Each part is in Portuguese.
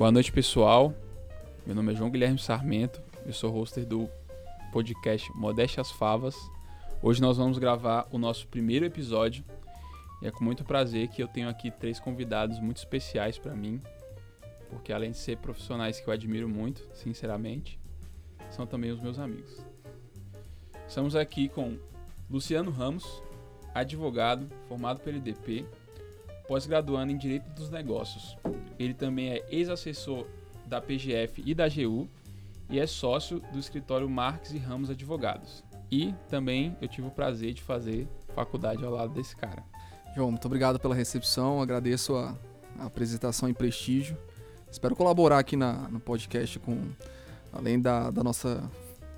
Boa noite, pessoal. Meu nome é João Guilherme Sarmento. Eu sou hoster do podcast Modeste as Favas. Hoje nós vamos gravar o nosso primeiro episódio. E é com muito prazer que eu tenho aqui três convidados muito especiais para mim, porque além de ser profissionais que eu admiro muito, sinceramente, são também os meus amigos. Estamos aqui com Luciano Ramos, advogado, formado pelo IDP, pós-graduando em Direito dos Negócios. Ele também é ex-assessor da PGF e da AGU e é sócio do escritório Marques e Ramos Advogados. E também eu tive o prazer de fazer faculdade ao lado desse cara. João, muito obrigado pela recepção, agradeço a, a apresentação e prestígio. Espero colaborar aqui na, no podcast com, além da, da nossa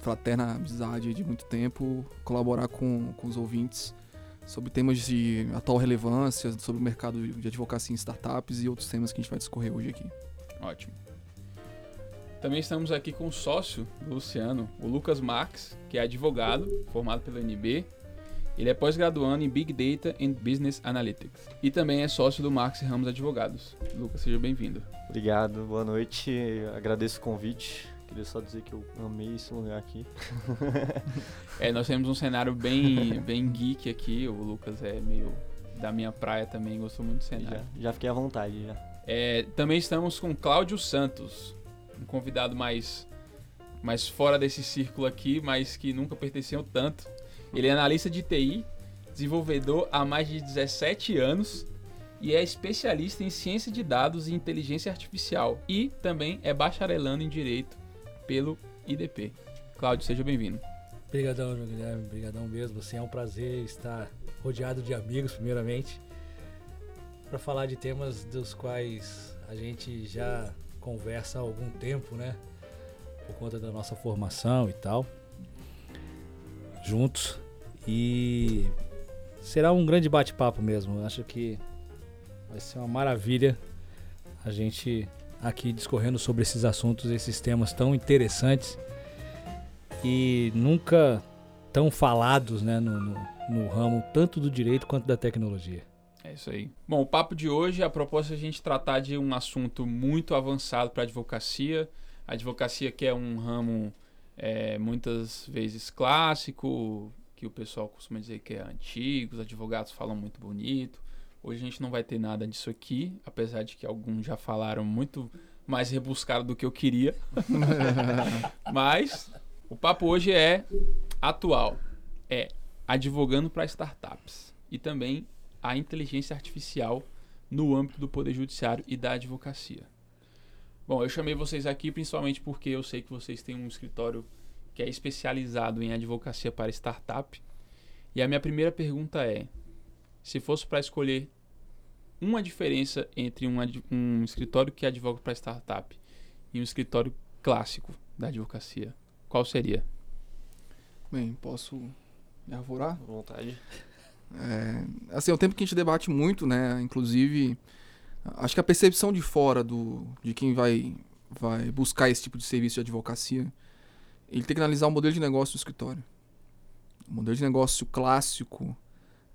fraterna amizade de muito tempo, colaborar com, com os ouvintes sobre temas de atual relevância, sobre o mercado de advocacia em startups e outros temas que a gente vai discorrer hoje aqui. Ótimo. Também estamos aqui com o sócio do Luciano, o Lucas Marques, que é advogado, formado pela UNB. Ele é pós-graduando em Big Data and Business Analytics e também é sócio do Marques Ramos Advogados. Lucas, seja bem-vindo. Obrigado, boa noite. Agradeço o convite. Queria só dizer que eu amei esse lugar aqui. é, nós temos um cenário bem, bem geek aqui. O Lucas é meio da minha praia também, gostou muito do cenário. Já, já fiquei à vontade. Já. É, também estamos com Cláudio Santos, um convidado mais, mais fora desse círculo aqui, mas que nunca pertenceu tanto. Ele é analista de TI, desenvolvedor há mais de 17 anos e é especialista em ciência de dados e inteligência artificial e também é bacharelando em direito pelo IDP. Cláudio, seja bem-vindo. Obrigadão, João Guilherme. Obrigadão mesmo. Assim, é um prazer estar rodeado de amigos, primeiramente, para falar de temas dos quais a gente já conversa há algum tempo, né? Por conta da nossa formação e tal. Juntos. E será um grande bate-papo mesmo. acho que vai ser uma maravilha a gente aqui discorrendo sobre esses assuntos, esses temas tão interessantes e nunca tão falados né, no, no, no ramo tanto do direito quanto da tecnologia. É isso aí. Bom, o papo de hoje, a proposta é a gente tratar de um assunto muito avançado para a advocacia. A advocacia que é um ramo é, muitas vezes clássico, que o pessoal costuma dizer que é antigo, os advogados falam muito bonito. Hoje a gente não vai ter nada disso aqui, apesar de que alguns já falaram muito mais rebuscado do que eu queria. Mas o papo hoje é atual. É advogando para startups e também a inteligência artificial no âmbito do poder judiciário e da advocacia. Bom, eu chamei vocês aqui principalmente porque eu sei que vocês têm um escritório que é especializado em advocacia para startup. E a minha primeira pergunta é: se fosse para escolher uma diferença entre um, um escritório que advoga para startup e um escritório clássico da advocacia, qual seria? Bem, posso me arvorar? À vontade. É, assim, é um tempo que a gente debate muito, né? Inclusive, acho que a percepção de fora do, de quem vai, vai buscar esse tipo de serviço de advocacia, ele tem que analisar o modelo de negócio do escritório. O modelo de negócio clássico,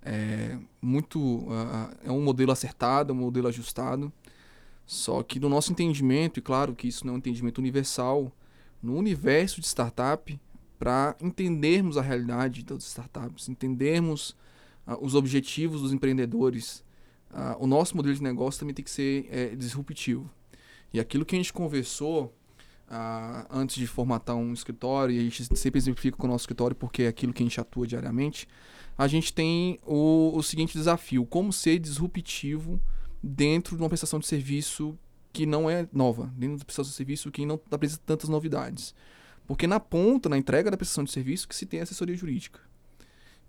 é muito uh, é um modelo acertado, é um modelo ajustado. Só que no nosso entendimento, e claro que isso não é um entendimento universal, no universo de startup, para entendermos a realidade das startups, entendermos uh, os objetivos dos empreendedores, uh, o nosso modelo de negócio também tem que ser é, disruptivo. E aquilo que a gente conversou antes de formatar um escritório, e a gente sempre exemplifica com o nosso escritório porque é aquilo que a gente atua diariamente, a gente tem o, o seguinte desafio: como ser disruptivo dentro de uma prestação de serviço que não é nova, dentro de uma prestação de serviço que não apresenta tantas novidades. Porque na ponta, na entrega da prestação de serviço, que se tem assessoria jurídica.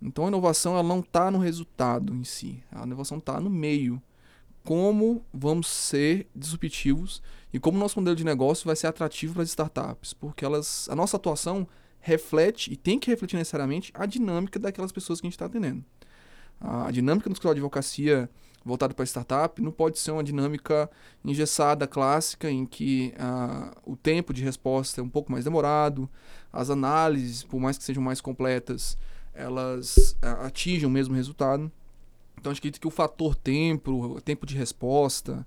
Então a inovação ela não está no resultado em si, a inovação está no meio. Como vamos ser disruptivos e como nosso modelo de negócio vai ser atrativo para as startups, porque elas, a nossa atuação reflete e tem que refletir necessariamente a dinâmica daquelas pessoas que a gente está atendendo. A dinâmica do escritório de advocacia voltada para startup não pode ser uma dinâmica engessada, clássica, em que uh, o tempo de resposta é um pouco mais demorado, as análises, por mais que sejam mais completas, elas uh, atingem o mesmo resultado. Então, acho que o fator tempo, o tempo de resposta,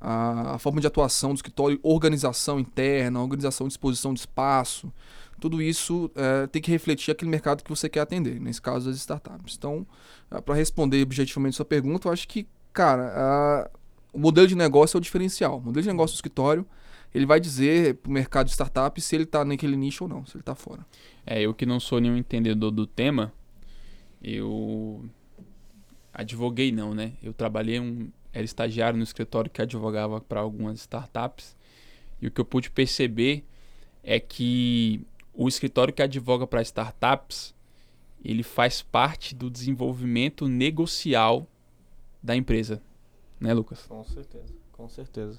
a, a forma de atuação do escritório, organização interna, organização disposição de espaço, tudo isso é, tem que refletir aquele mercado que você quer atender, nesse caso as startups. Então, é, para responder objetivamente sua pergunta, eu acho que, cara, a, o modelo de negócio é o diferencial. O modelo de negócio do escritório, ele vai dizer para o mercado de startup se ele está naquele nicho ou não, se ele está fora. É, eu que não sou nenhum entendedor do tema, eu advoguei não, né? Eu trabalhei um era estagiário no escritório que advogava para algumas startups. E o que eu pude perceber é que o escritório que advoga para startups, ele faz parte do desenvolvimento negocial da empresa, né, Lucas? Com certeza, com certeza.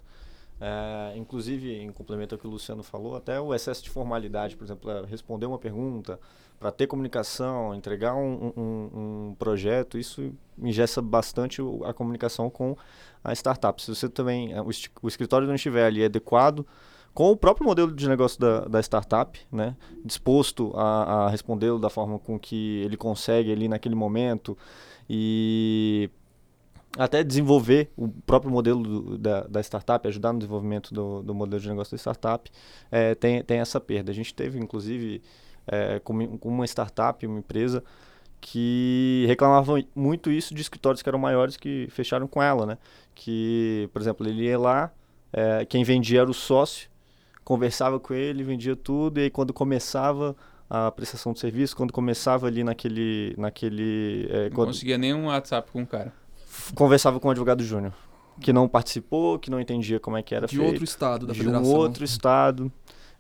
É, inclusive, em complemento ao que o Luciano falou, até o excesso de formalidade, por exemplo, é, responder uma pergunta, para ter comunicação, entregar um, um, um, projeto, isso ingessa bastante a comunicação com a startup. Se você também, é, o, escritório não estiver ali adequado com o próprio modelo de negócio da, da startup, né, disposto a, a respondê-lo da forma com que ele consegue ali naquele momento e até desenvolver o próprio modelo do, da, da, startup, ajudar no desenvolvimento do, do, modelo de negócio da startup, é, tem, tem essa perda. A gente teve, inclusive, é, com, com uma startup, uma empresa, que reclamava muito isso de escritórios que eram maiores que fecharam com ela, né? Que, por exemplo, ele ia lá, é, quem vendia era o sócio, conversava com ele, vendia tudo, e aí quando começava a prestação de serviço, quando começava ali naquele... naquele é, não quando... conseguia nem um WhatsApp com o cara. Conversava com o advogado júnior, que não participou, que não entendia como é que era de feito. outro estado da de federação. De um outro estado.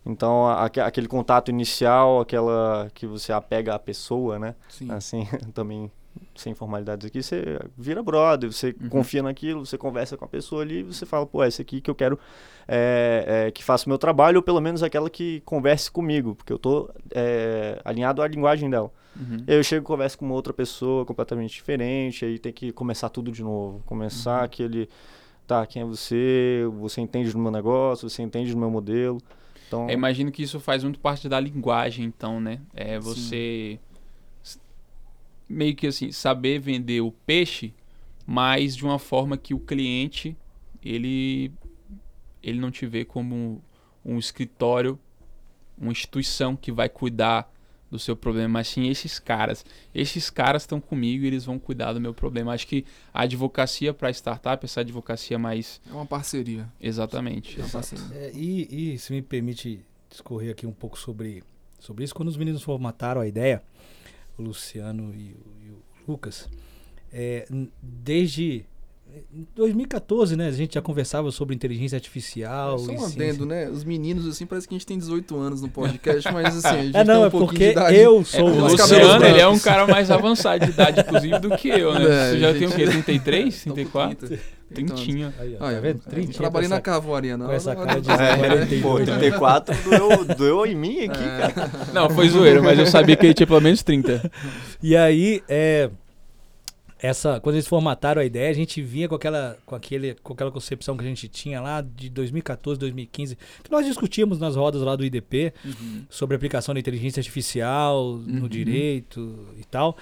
Então, a, aquele contato inicial, aquela que você apega à pessoa, né? Sim. Assim, também sem formalidades aqui, você vira brother, você uhum. confia naquilo, você conversa com a pessoa ali, você fala, pô, é esse aqui que eu quero é, é, que faça o meu trabalho, ou pelo menos aquela que converse comigo, porque eu tô é, alinhado à linguagem dela. Uhum. Eu chego e converso com uma outra pessoa completamente diferente, aí tem que começar tudo de novo, começar uhum. aquele, tá, quem é você, você entende do meu negócio, você entende do meu modelo, então... Eu imagino que isso faz muito parte da linguagem, então, né? É você Sim. Meio que assim, saber vender o peixe, mas de uma forma que o cliente ele ele não te vê como um escritório, uma instituição que vai cuidar do seu problema, mas sim esses caras. Esses caras estão comigo e eles vão cuidar do meu problema. Acho que a advocacia para startup, essa advocacia mais. É uma parceria. Exatamente. É uma parceria. É, e, e se me permite discorrer aqui um pouco sobre, sobre isso, quando os meninos formataram a ideia, Luciano e o, e o Lucas, é, desde em 2014, né? A gente já conversava sobre inteligência artificial. É só um adendo, né? Os meninos, assim, parece que a gente tem 18 anos no podcast, mas assim, a gente é, não, tem um é porque eu sou é, o Luciano, ele é um cara mais avançado de idade, inclusive, do que eu, né? É, Você já gente... tem o quê? 33, 34? Trintinha. Aí, ó, tá vendo? Trintinha. Trabalhei na Cavoaria, não. Com essa cara de é, pô, 34 doeu, doeu em mim aqui, é. cara. Não, foi zoeira, mas eu sabia que ele tinha pelo menos 30. E aí, é essa quando eles formataram a ideia, a gente vinha com aquela com aquele com aquela concepção que a gente tinha lá de 2014, 2015, que nós discutíamos nas rodas lá do IDP uhum. sobre a aplicação da inteligência artificial uhum. no direito e tal.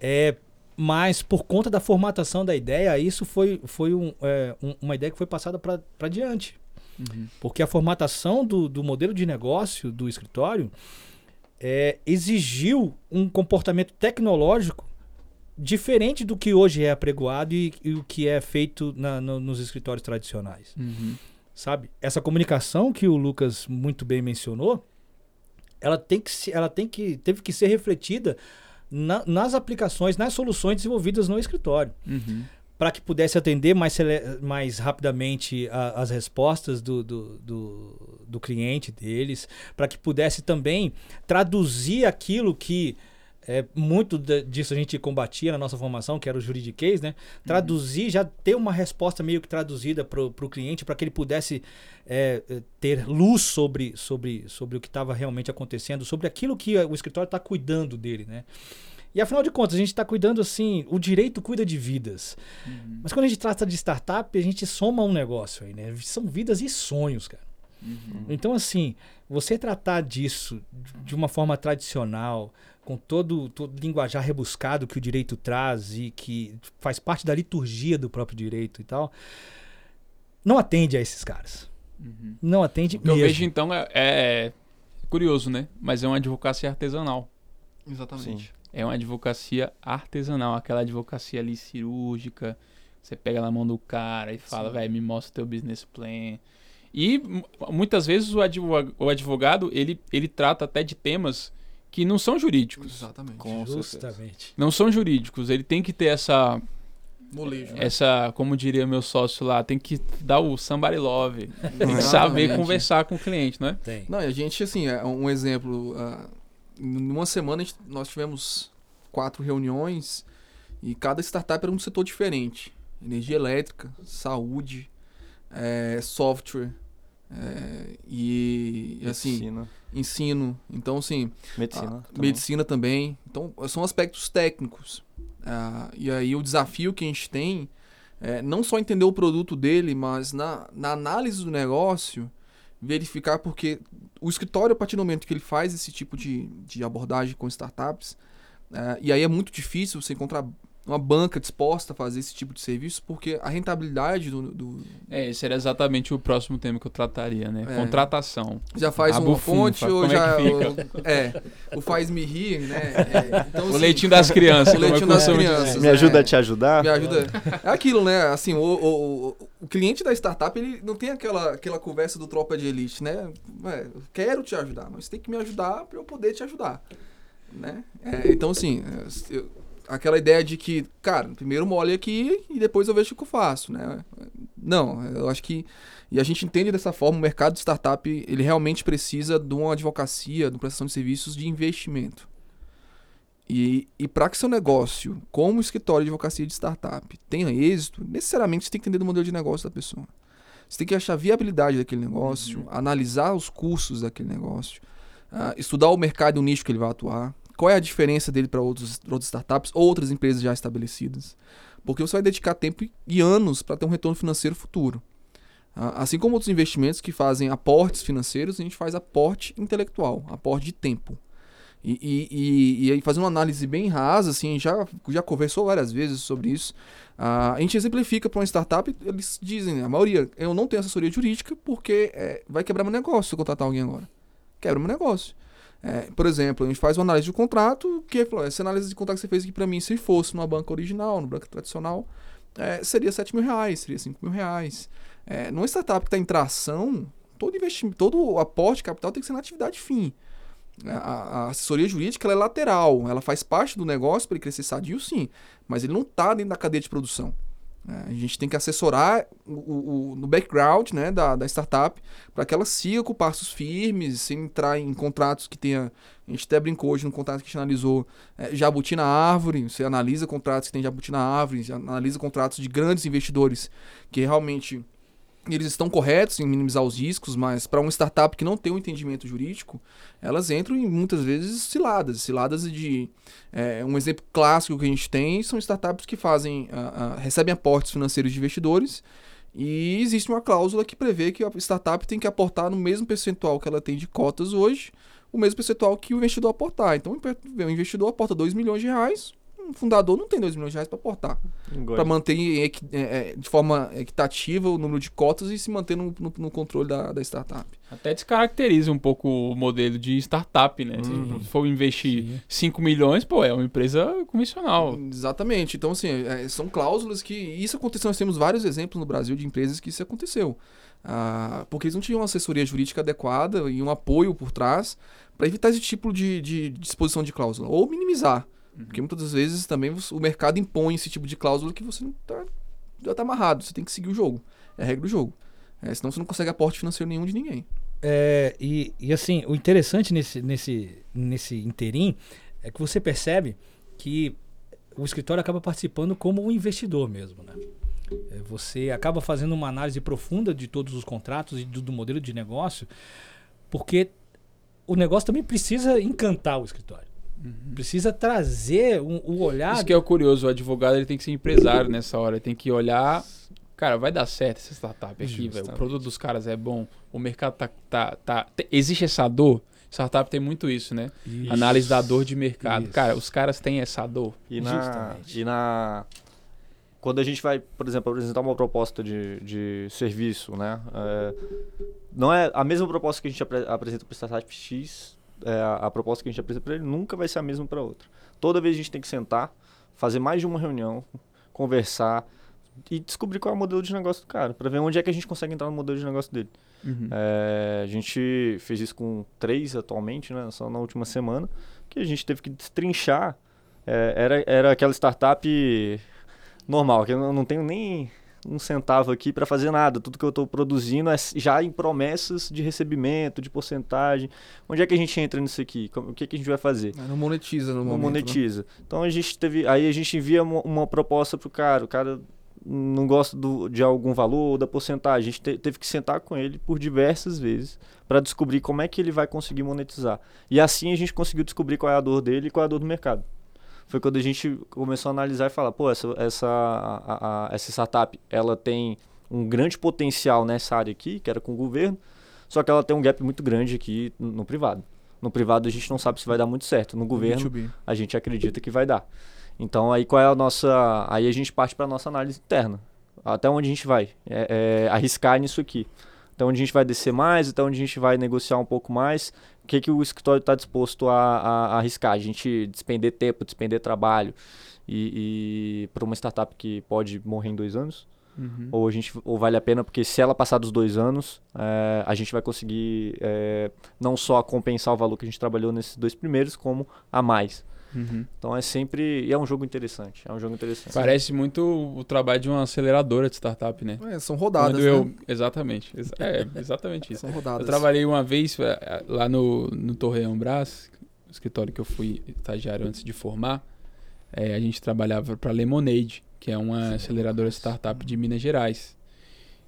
É, mas por conta da formatação da ideia, isso foi, foi um, é, um, uma ideia que foi passada para diante. Uhum. Porque a formatação do, do modelo de negócio do escritório é, exigiu um comportamento tecnológico diferente do que hoje é apregoado e, e o que é feito na, no, nos escritórios tradicionais. Uhum. Sabe? Essa comunicação que o Lucas muito bem mencionou, ela tem que, ela tem que teve que ser refletida na, nas aplicações, nas soluções desenvolvidas no escritório. Uhum. Para que pudesse atender mais, mais rapidamente a, as respostas do, do, do, do cliente deles, para que pudesse também traduzir aquilo que é, muito de, disso a gente combatia na nossa formação, que era o juridiquês, né? Traduzir, já ter uma resposta meio que traduzida para o cliente, para que ele pudesse é, é, ter luz sobre, sobre, sobre o que estava realmente acontecendo, sobre aquilo que o escritório está cuidando dele, né? E afinal de contas, a gente está cuidando assim, o direito cuida de vidas. Uhum. Mas quando a gente trata de startup, a gente soma um negócio aí, né? São vidas e sonhos, cara. Uhum. Então, assim, você tratar disso de uma forma tradicional, com todo, todo linguajar rebuscado que o direito traz e que faz parte da liturgia do próprio direito e tal, não atende a esses caras. Uhum. Não atende O que eu mesmo. vejo então é, é curioso, né? Mas é uma advocacia artesanal. Exatamente. É uma advocacia artesanal, aquela advocacia ali cirúrgica. Você pega na mão do cara e fala, Sim. velho, me mostra teu business plan. E mu- muitas vezes o advogado, o advogado ele, ele trata até de temas que não são jurídicos. Exatamente. Com certeza. Justamente. Não são jurídicos. Ele tem que ter essa, Molejo. né? essa, como diria meu sócio lá, tem que dar o somebody love. Tem que saber conversar com o cliente, não é? Tem. Não, e a gente, assim, é um exemplo. ah, em uma semana gente- nós tivemos quatro reuniões e cada startup era um setor diferente. Energia elétrica, saúde, eh, software eh, e, e, assim, Medicina. ensino. Então, assim, Medicina. também. medicina também. Então, são aspectos técnicos. Ah, e aí o desafio que a gente tem é não só entender o produto dele, mas na, na análise do negócio, verificar porque o escritório, a partir do momento que ele faz esse tipo de, de abordagem com startups, ah, e aí é muito difícil você encontrar uma banca disposta a fazer esse tipo de serviço, porque a rentabilidade do, do- É, esse era exatamente o próximo tema que eu trataria, né? É. Contratação. já faz A uma bufunfa, fonte ou é já que o- é, o faz-me rir, né? É, então, O assim, leitinho das crianças. O eu leitinho das crianças. Me ajuda é. a te ajudar? Me ajuda. É aquilo, né? Assim, o, o, o- o cliente da startup, ele não tem aquela, aquela conversa do tropa de elite, né? Ué, eu quero te ajudar, mas você tem que me ajudar para eu poder te ajudar. Né? É, então, assim, é, eu- aquela ideia de que, cara, primeiro mole aqui e depois eu vejo o que eu faço, né? Não, eu acho que. E a gente entende dessa forma, o mercado de startup, ele realmente precisa de uma advocacia, de uma prestação de serviços de investimento. E, e para que seu negócio, como escritório de advocacia de startup, tenha êxito, necessariamente você tem que entender do modelo de negócio da pessoa. Você tem que achar a viabilidade daquele negócio, Uhum. analisar os custos daquele negócio, ah, estudar o mercado e o nicho que ele vai atuar, qual é a diferença dele para outros, outras startups ou outras empresas já estabelecidas. Porque você vai dedicar tempo e- anos para ter um retorno financeiro futuro. Ah, Assim como outros investimentos que fazem aportes financeiros, a gente faz aporte intelectual, aporte de tempo. E, e, e, e fazendo uma análise bem rasa, assim, já, já conversou várias vezes sobre isso. Ah, a gente exemplifica para uma startup, eles dizem, a maioria, eu não tenho assessoria jurídica porque é, vai quebrar meu negócio se eu contratar alguém agora. Quebra meu negócio. É, por exemplo, a gente faz uma análise de contrato, que falou, essa análise de contrato que você fez aqui para mim, se fosse numa banca original, numa banca tradicional, é, seria 7 mil reais, seria 5 mil reais. É, numa startup que está em tração, todo investimento, todo aporte de capital tem que ser na atividade fim. A, a assessoria jurídica é lateral, ela faz parte do negócio para ele crescer sadio, sim, mas ele não está dentro da cadeia de produção. É, a gente tem que assessorar o, o- o- no background né, da, da startup para que ela siga com passos firmes, sem entrar em contratos que tenha. A gente até brincou hoje no contrato que a gente analisou é, jabuti na árvore. Você analisa contratos que tem jabuti na árvore, analisa contratos de grandes investidores que realmente eles estão corretos em minimizar os riscos, mas para uma startup que não tem um entendimento jurídico, elas entram em muitas vezes ciladas. Ciladas de. é, um exemplo clássico que a gente tem são startups que fazem. ah, ah, recebem aportes financeiros de investidores. E existe uma cláusula que prevê que a startup tem que aportar no mesmo percentual que ela tem de cotas hoje, o mesmo percentual que o investidor aportar. Então, o investidor aporta 2 milhões de reais, um fundador não tem 2 milhões de reais para aportar para manter é, é, de forma equitativa o número de cotas e se manter no, no- no controle da, da startup. Até descaracteriza um pouco o modelo de startup, né? Uhum. Se for investir Sim. 5 milhões, pô, é uma empresa convencional. Exatamente. Então, assim, é, são cláusulas que. Isso aconteceu, nós temos vários exemplos no Brasil de empresas que isso aconteceu. Ah, porque eles não tinham uma assessoria jurídica adequada e um apoio por trás para evitar esse tipo de, de disposição de cláusula. Ou minimizar. Porque muitas das vezes também o mercado impõe esse tipo de cláusula que você tá, já tá amarrado. Você tem que seguir o jogo. É a regra do jogo. É, senão você não consegue aporte financeiro nenhum de ninguém. É, e, e assim, o interessante nesse, nesse, nesse interim é que você percebe que o escritório acaba participando como um investidor mesmo, né? É, Você acaba fazendo uma análise profunda de todos os contratos e do, do modelo de negócio, porque o negócio também precisa encantar o escritório. Precisa trazer um- o olhar. Isso que é o curioso, o advogado ele tem que ser empresário nessa hora, ele tem que olhar, cara, vai dar certo essa startup aqui, velho. O produto dos caras é bom, o mercado tá, tá, tá te- existe essa dor. Startup tem muito isso, né? Isso. Análise da dor de mercado. Isso. Cara, os caras têm essa dor. E na, Justamente. e na quando a gente vai, por exemplo, apresentar uma proposta de, de serviço, né? É, não é a mesma proposta que a gente apre apresenta para o startup X, é, a, proposta que a gente apresenta para ele nunca vai ser a mesma para outra. Toda vez a gente tem que sentar, fazer mais de uma reunião, conversar e descobrir qual é o modelo de negócio do cara, para ver onde é que a gente consegue entrar no modelo de negócio dele. Uhum. É, a gente fez isso com três atualmente, né? Só na última semana, que a gente teve que destrinchar. É, era, era aquela startup normal, que eu não tenho nem um centavo aqui para fazer nada. Tudo que eu estou produzindo é já em promessas de recebimento, de porcentagem. Onde é que a gente entra nisso aqui? O que, é que a gente vai fazer? Não monetiza no não momento. Não monetiza. Né? Então a gente teve, aí a gente envia uma, uma proposta pro cara, o cara não gosta do, de algum valor da porcentagem. A gente te, teve que sentar com ele por diversas vezes para descobrir como é que ele vai conseguir monetizar. E assim a gente conseguiu descobrir qual é a dor dele e qual é a dor do mercado foi quando a gente começou a analisar e falar, pô, essa, essa, a, a, essa startup, ela tem um grande potencial nessa área aqui, que era com o governo, só que ela tem um gap muito grande aqui no privado. No privado a gente não sabe se vai dar muito certo, no governo a gente acredita que vai dar. Então aí qual é a nossa, aí a gente parte para nossa análise interna. Até onde a gente vai é, é, arriscar nisso aqui. Até onde a gente vai descer mais, até onde a gente vai negociar um pouco mais o que, que o escritório está disposto a, a, a, arriscar? A gente despender tempo, despender trabalho e, e para uma startup que pode morrer em dois anos? Uhum. Ou, a gente, ou vale a pena, porque se ela passar dos dois anos, é, a gente vai conseguir é, não só compensar o valor que a gente trabalhou nesses dois primeiros, como a mais. Uhum. Então é sempre. E é um jogo interessante. É um jogo interessante. Parece muito o trabalho de uma aceleradora de startup, né? É, são rodadas. Quando eu, né? Exatamente. É, exatamente isso. são rodadas. Eu trabalhei uma vez é, é, lá no, no Torreão Brás, escritório que eu fui estagiário antes de formar. É, a gente trabalhava para Lemonade, que é uma aceleradora startup de Minas Gerais.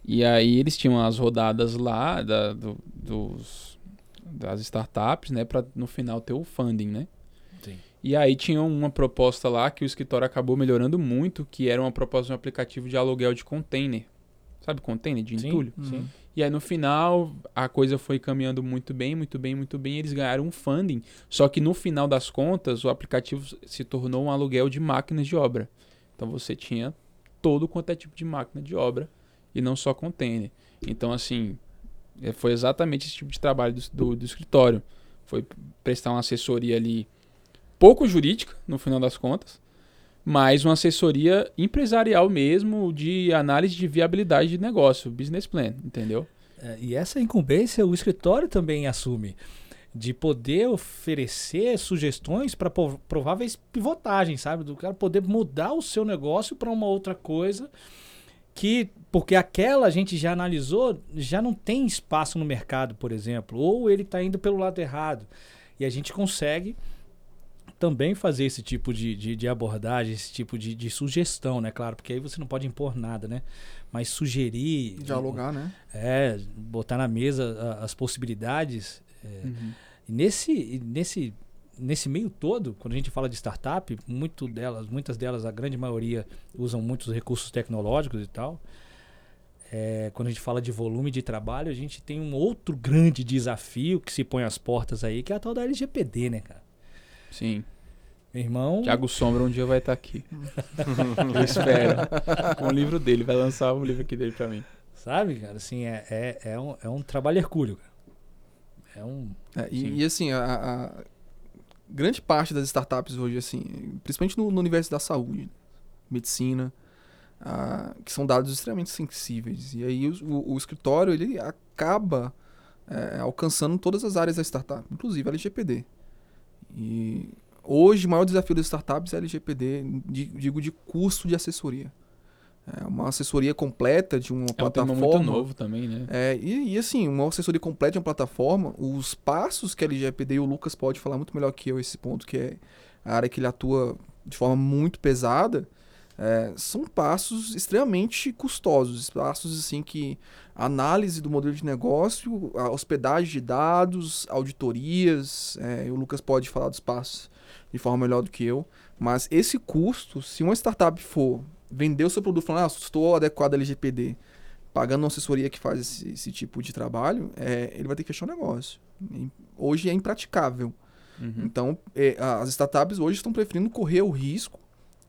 E aí eles tinham as rodadas lá da, do, dos, das startups, né? Para no final ter o funding, né? E aí tinha uma proposta lá que o escritório acabou melhorando muito, que era uma proposta de um aplicativo de aluguel de container. Sabe container de entulho? Sim, sim. E aí no final a coisa foi caminhando muito bem, muito bem, muito bem. Eles ganharam um funding. Só que no final das contas o aplicativo se tornou um aluguel de máquinas de obra. Então você tinha todo quanto é tipo de máquina de obra e não só container. Então assim é, foi exatamente esse tipo de trabalho do, do, do escritório. Foi prestar uma assessoria ali pouco jurídica, no final das contas, mas uma assessoria empresarial mesmo de análise de viabilidade de negócio, business plan, entendeu? É, e essa incumbência o escritório também assume de poder oferecer sugestões para prováveis pivotagens, sabe? Do cara poder mudar o seu negócio para uma outra coisa que porque aquela a gente já analisou, já não tem espaço no mercado, por exemplo, ou ele está indo pelo lado errado. E a gente consegue também fazer esse tipo de, de, de abordagem, esse tipo de, de, sugestão, né? Claro, porque aí você não pode impor nada, né? Mas sugerir. Dialogar, né? É, botar na mesa as possibilidades. É, uhum. nesse, nesse, nesse meio todo, quando a gente fala de startup, muito delas, muitas delas, a grande maioria, usam muitos recursos tecnológicos e tal. É, quando a gente fala de volume de trabalho, a gente tem um outro grande desafio que se põe às portas aí, que é a tal da LGPD, né, cara? Sim. Meu irmão. Tiago Sombra um dia vai estar tá aqui. Eu espero. Com o livro dele, vai lançar um livro aqui dele pra mim. Sabe, cara, assim, é, é, é, um, é um trabalho hercúleo, cara. É um. É, e, e, assim, a, a, grande parte das startups hoje, assim, principalmente no, no universo da saúde, medicina, a, que são dados extremamente sensíveis. E aí o, o, o escritório ele acaba é, alcançando todas as áreas da startup, inclusive a LGPD. E Hoje, o maior desafio das startups é LGPD, digo de custo de assessoria. É uma assessoria completa de uma é plataforma. É um muito novo também, né? É, e, e, assim, uma assessoria completa de uma plataforma, os passos que a LGPD, e o Lucas pode falar muito melhor que eu esse ponto, que é a área que ele atua de forma muito pesada, é, são passos extremamente custosos, passos assim que análise do modelo de negócio, a hospedagem de dados, auditorias, é, o Lucas pode falar dos passos de forma melhor do que eu. Mas esse custo, se uma startup for vender o seu produto falando, ah, estou adequado ao LGPD, pagando uma assessoria que faz esse, esse tipo de trabalho, é, ele vai ter que fechar o negócio. Hoje é impraticável. Uhum. Então, é, as startups hoje estão preferindo correr o risco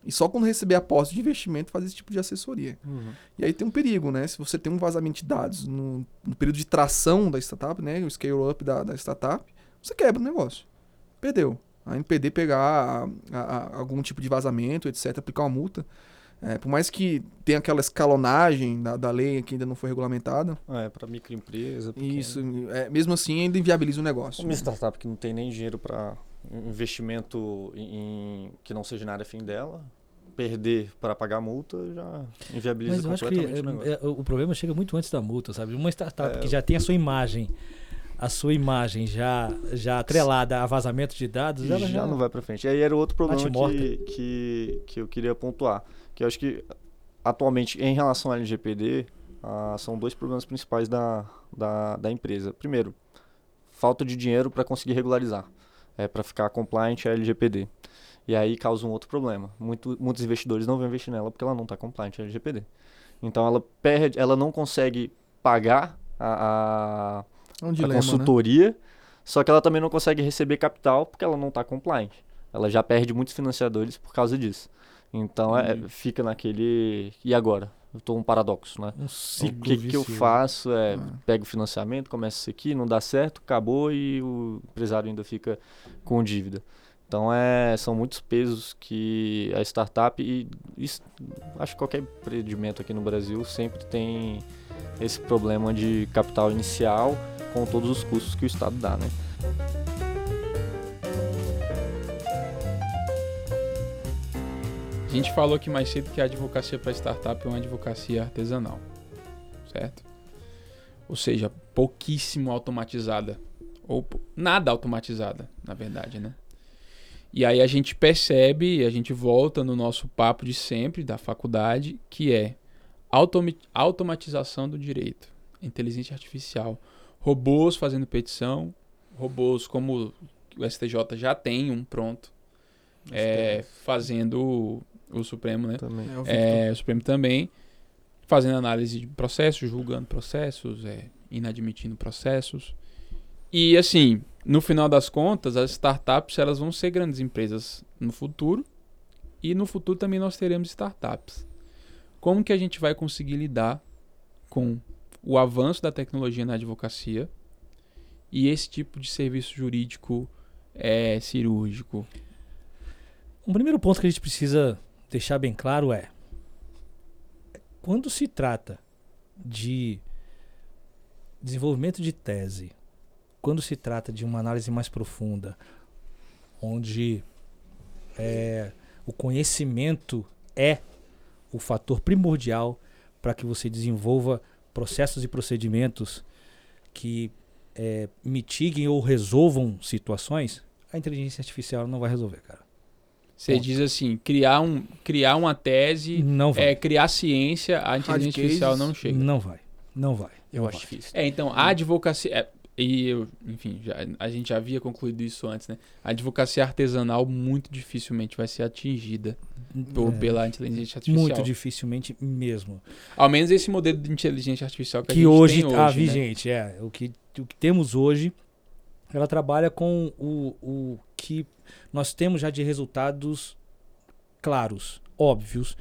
E só quando receber a posse de investimento faz esse tipo de assessoria. Uhum. E aí tem um perigo, né? Se você tem um vazamento de dados no, no período de tração da startup, né? O scale-up da, da startup, você quebra o negócio. Perdeu. A NPD pegar a- a- algum tipo de vazamento, etc., aplicar uma multa. É, por mais que tenha aquela escalonagem da, da lei que ainda não foi regulamentada, É, para microempresa. pequena. isso, é, mesmo assim, ainda inviabiliza o negócio. Uma startup que não tem nem dinheiro para investimento em, que não seja na área fim dela, perder para pagar multa já inviabiliza Mas eu acho que completamente o negócio. é, é, o problema chega muito antes da multa, sabe? Uma startup É. que já tem a sua imagem, a sua imagem já, já atrelada a vazamento de dados, ela já, já, não vai para frente. E aí era outro problema que, que, que eu queria pontuar. Que eu acho que atualmente, em relação ao LGPD, ah, são dois problemas principais da, da, da empresa. Primeiro, falta de dinheiro para conseguir regularizar, é, para ficar compliant a LGPD. E aí causa um outro problema. Muito, muitos investidores não vão investir nela porque ela não está compliant a LGPD. Então ela perde, ela não consegue pagar a, a, É um a dilema, né? consultoria, só que ela também não consegue receber capital porque ela não está compliant. Ela já perde muitos financiadores por causa disso. Então é, fica naquele. E agora? Eu tô um paradoxo, né? um O ciclo que, que eu faço é Ah. pego o financiamento, começa isso aqui, não dá certo, acabou e o empresário ainda fica com dívida. Então é, são muitos pesos que a startup e isso, acho que qualquer empreendimento aqui no Brasil sempre tem esse problema de capital inicial com todos os custos que o Estado dá, né? Gente falou aqui mais cedo que a advocacia para startup é uma advocacia artesanal, certo? Ou seja, pouquíssimo automatizada. Ou nada automatizada, na verdade, né? E aí a gente percebe, a gente volta no nosso papo de sempre da faculdade, que é automatização do direito, inteligência artificial, robôs fazendo petição, robôs como o STJ já tem um pronto, é, fazendo o, o Supremo, né? Também. É, o. É, o Supremo também fazendo análise de processos, julgando processos, é, inadmitindo processos. E assim, no final das contas, as startups elas vão ser grandes empresas no futuro e no futuro também nós teremos startups. Como que a gente vai conseguir lidar com o avanço da tecnologia na advocacia e esse tipo de serviço jurídico é, cirúrgico? Um primeiro ponto que a gente precisa deixar bem claro é: quando se trata de desenvolvimento de tese, quando se trata de uma análise mais profunda, onde é, o conhecimento é o fator primordial para que você desenvolva processos e procedimentos que é, mitiguem ou resolvam situações, a inteligência artificial não vai resolver, cara. Você Ponto. diz assim, criar, um, criar uma tese Não vai. é, criar ciência, a inteligência Hard artificial cases, não chega. Não vai. Não vai. Eu não acho vai. difícil. É, então, a advocacia. é, e eu, enfim, já, a gente já havia concluído isso antes, né? A advocacia artesanal muito dificilmente vai ser atingida por- É, pela inteligência artificial. muito dificilmente mesmo. Ao menos esse modelo de inteligência artificial que, a Que gente hoje tem tá hoje, né? vigente, é. O que, o que temos hoje, ela trabalha com o, o que nós temos já de resultados claros, óbvios.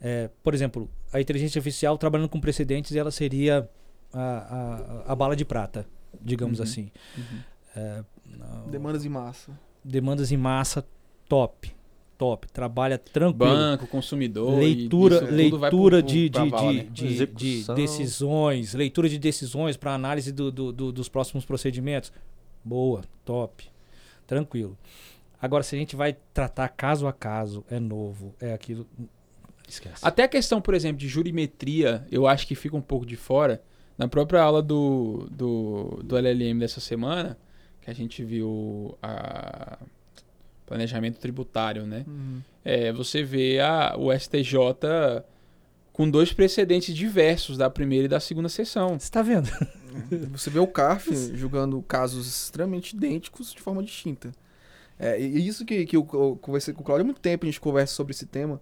É, por exemplo, a inteligência artificial trabalhando com precedentes, ela seria a, a, a bala de prata, digamos Uhum. assim. Uhum. É, não- Demandas em massa. demandas em massa, top. Top. Trabalha tranquilo. Banco, consumidor. e leitura isso tudo vai leitura pro- pro- de, de, de, né? de, de Execução. decisões, leitura de decisões para análise do, do- do- dos próximos procedimentos. Boa, top, tranquilo. Agora, se a gente vai tratar caso a caso, é novo, é aquilo. Esquece. Até a questão, por exemplo, de jurimetria, eu acho que fica um pouco de fora. Na própria aula do, do, do LLM dessa semana, que a gente viu a planejamento tributário, né? Uhum. É, você vê a, o STJ com dois precedentes diversos da primeira e da segunda sessão. Você tá vendo? Você vê o CARF julgando casos extremamente idênticos de forma distinta. É, e isso que, que eu, eu conversei com o Claudio há muito tempo, a gente conversa sobre esse tema.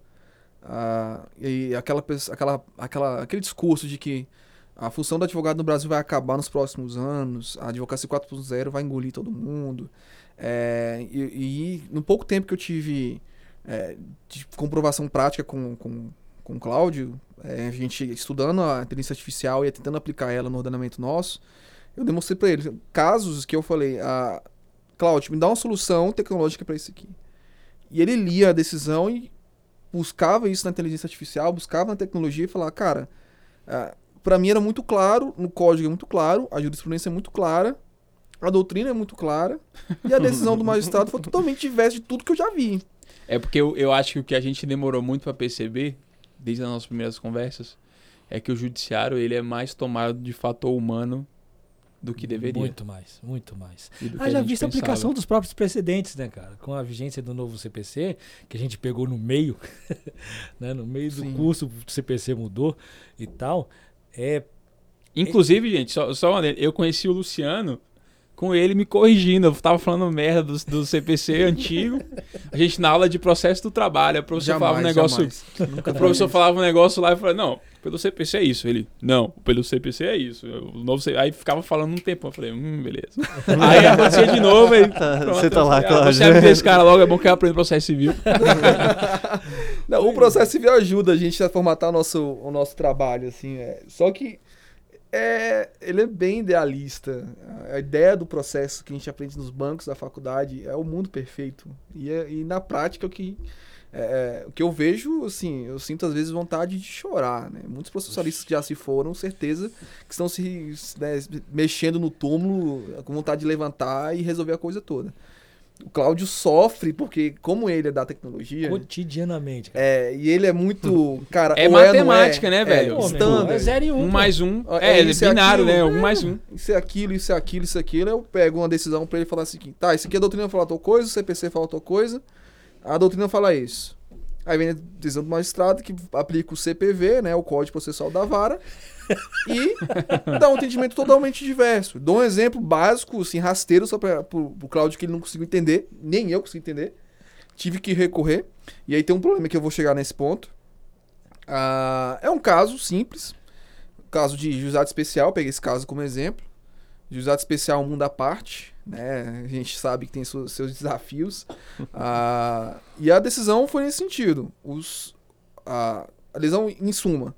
Ah, e aquela, aquela, aquela, aquele discurso de que a função do advogado no Brasil vai acabar nos próximos anos, a advocacia 4.0 vai engolir todo mundo. É, e, e no pouco tempo que eu tive é, de comprovação prática com, com, com o Cláudio, é, a gente estudando a inteligência artificial e tentando aplicar ela no ordenamento nosso, eu demonstrei para ele casos que eu falei, ah, Cláudio, me dá uma solução tecnológica para isso aqui. E ele lia a decisão e buscava isso na inteligência artificial, buscava na tecnologia e falava, cara, ah, para mim era muito claro, no código é muito claro, a jurisprudência é muito clara, a doutrina é muito clara, e a decisão do magistrado foi totalmente diversa de tudo que eu já vi. É porque eu, eu acho que o que a gente demorou muito para perceber, desde as nossas primeiras conversas, é que o judiciário ele é mais tomado de fator humano do que deveria. Muito mais, muito mais. gente visto a aplicação dos próprios precedentes, né, cara? Com a vigência do novo CPC, que a gente pegou no meio, né? No meio do Sim. curso, o CPC mudou e tal. É, Inclusive, gente, só, só uma eu conheci o Luciano com ele me corrigindo. Eu tava falando merda do, do CPC antigo. A gente na aula de processo do trabalho, o professor falava um negócio. jamais. Nunca O professor falava um negócio lá e falava, não, pelo CPC é isso. Ele, não, pelo CPC é isso. O novo C... Aí ficava falando um tempo. Eu falei, hum, beleza. Aí acontecia de novo. Aí, pronto, Você tá lá, falei, ah, Cláudio. Você avisa esse cara logo, é bom que eu aprenda processo civil. Não, o processo civil ajuda a gente a formatar o nosso, o nosso trabalho, assim. É. Só que é, ele é bem idealista. A ideia do processo que a gente aprende nos bancos da faculdade é o mundo perfeito. E, é- e na prática o que, é, o que eu vejo, assim, eu sinto às vezes vontade de chorar, né? Muitos processualistas que já se foram, certeza que estão se né, mexendo no túmulo com vontade de levantar e resolver a coisa toda. O Cláudio sofre porque, como ele é da tecnologia, cotidianamente, cara. é, e ele é muito. Cara, É ou não matemática, né, velho? Pô, meu irmão, standard. é zero e um. Um mais um. É É, e binário, aquilo. né? Um mais um. Isso é aquilo, isso é aquilo, isso é aquilo. Eu pego uma decisão pra ele falar assim: tá, isso aqui a doutrina fala tal coisa, o CPC fala tal coisa, a doutrina fala isso. Aí vem a decisão do magistrado que aplica o CPV, né, o Código Processual da Vara, e dá um entendimento totalmente diverso. Dou um exemplo básico, assim, rasteiro, só para o Cláudio que ele não conseguiu entender, nem eu consegui entender. Tive que recorrer. E aí tem um problema que eu vou chegar nesse ponto. Ah, é um caso simples, caso de juizado especial, peguei esse caso como exemplo. Juizado especial mundo à parte, né? A gente sabe que tem seus, seus desafios. Ah, e a decisão foi nesse sentido. Os, a, a decisão, em suma,